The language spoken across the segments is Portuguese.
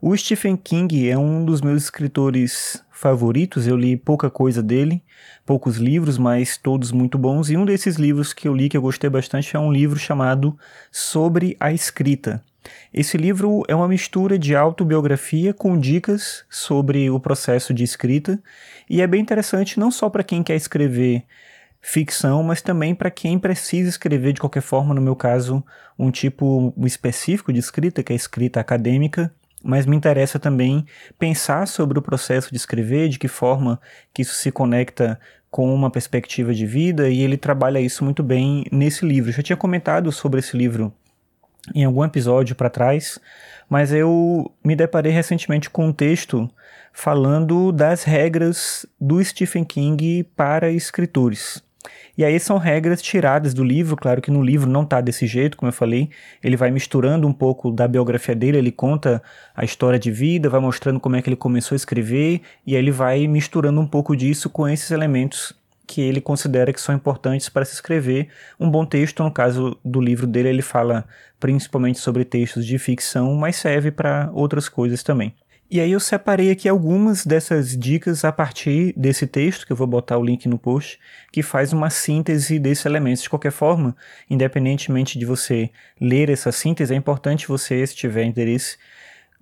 O Stephen King é um dos meus escritores favoritos, eu li pouca coisa dele, poucos livros, mas todos muito bons, e um desses livros que eu li que eu gostei bastante é um livro chamado Sobre a Escrita. Esse livro é uma mistura de autobiografia com dicas sobre o processo de escrita, e é bem interessante não só para quem quer escrever ficção, mas também para quem precisa escrever de qualquer forma, no meu caso, um tipo específico de escrita, que é a escrita acadêmica, mas me interessa também pensar sobre o processo de escrever, de que forma que isso se conecta com uma perspectiva de vida, e ele trabalha isso muito bem nesse livro. Eu já tinha comentado sobre esse livro em algum episódio para trás, mas eu me deparei recentemente com um texto falando das regras do Stephen King para escritores. E aí são regras tiradas do livro, claro que no livro não está desse jeito, como eu falei, ele vai misturando um pouco da biografia dele, ele conta a história de vida, vai mostrando como é que ele começou a escrever, e aí ele vai misturando um pouco disso com esses elementos que ele considera que são importantes para se escrever um bom texto. No caso do livro dele, ele fala principalmente sobre textos de ficção, mas serve para outras coisas também. E aí eu separei aqui algumas dessas dicas a partir desse texto, que eu vou botar o link no post, que faz uma síntese desses elementos. De qualquer forma, independentemente de você ler essa síntese, é importante você, se tiver interesse,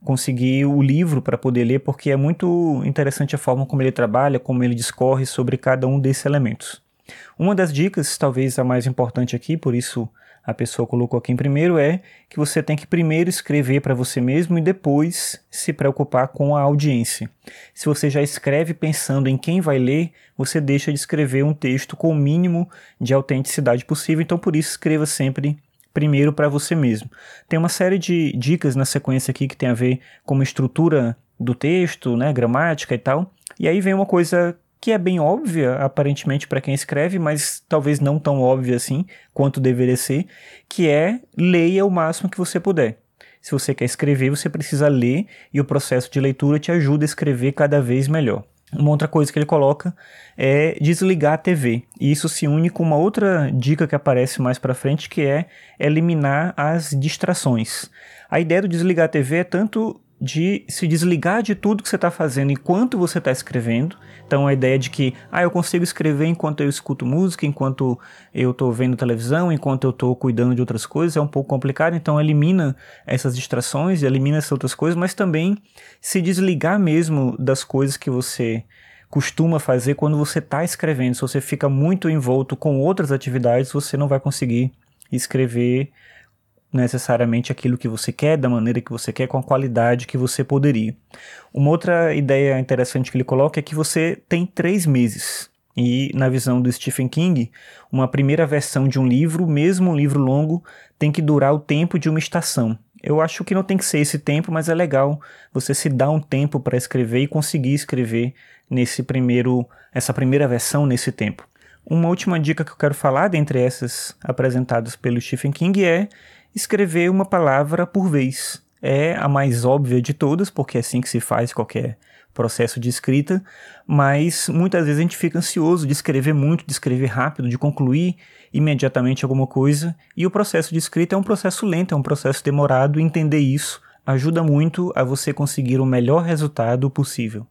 conseguir o livro para poder ler, porque é muito interessante a forma como ele trabalha, como ele discorre sobre cada um desses elementos. Uma das dicas, talvez a mais importante aqui, por isso a pessoa colocou aqui em primeiro é que você tem que primeiro escrever para você mesmo e depois se preocupar com a audiência. Se você já escreve pensando em quem vai ler, você deixa de escrever um texto com o mínimo de autenticidade possível, então por isso escreva sempre primeiro para você mesmo. Tem uma série de dicas na sequência aqui que tem a ver com a estrutura do texto, né, gramática e tal. E aí vem uma coisa que é bem óbvia, aparentemente, para quem escreve, mas talvez não tão óbvia assim quanto deveria ser, que é leia o máximo que você puder. Se você quer escrever, você precisa ler e o processo de leitura te ajuda a escrever cada vez melhor. Uma outra coisa que ele coloca é desligar a TV. E isso se une com uma outra dica que aparece mais para frente, que é eliminar as distrações. A ideia do desligar a TV é tanto de se desligar de tudo que você está fazendo enquanto você está escrevendo. Então a ideia de que ah, eu consigo escrever enquanto eu escuto música, enquanto eu estou vendo televisão, enquanto eu estou cuidando de outras coisas, é um pouco complicado. Então elimina essas distrações, elimina essas outras coisas, mas também se desligar mesmo das coisas que você costuma fazer quando você está escrevendo. Se você fica muito envolto com outras atividades, você não vai conseguir escrever necessariamente aquilo que você quer, da maneira que você quer, com a qualidade que você poderia. Uma outra ideia interessante que ele coloca é que você tem três meses. E na visão do Stephen King, uma primeira versão de um livro, mesmo um livro longo, tem que durar o tempo de uma estação. Eu acho que não tem que ser esse tempo, mas é legal você se dar um tempo para escrever e conseguir escrever nesse primeiro, essa primeira versão nesse tempo. Uma última dica que eu quero falar, dentre essas apresentadas pelo Stephen King, é escrever uma palavra por vez. É a mais óbvia de todas, porque é assim que se faz qualquer processo de escrita, mas muitas vezes a gente fica ansioso de escrever muito, de escrever rápido, de concluir imediatamente alguma coisa, e o processo de escrita é um processo lento, é um processo demorado, entender isso ajuda muito a você conseguir o melhor resultado possível.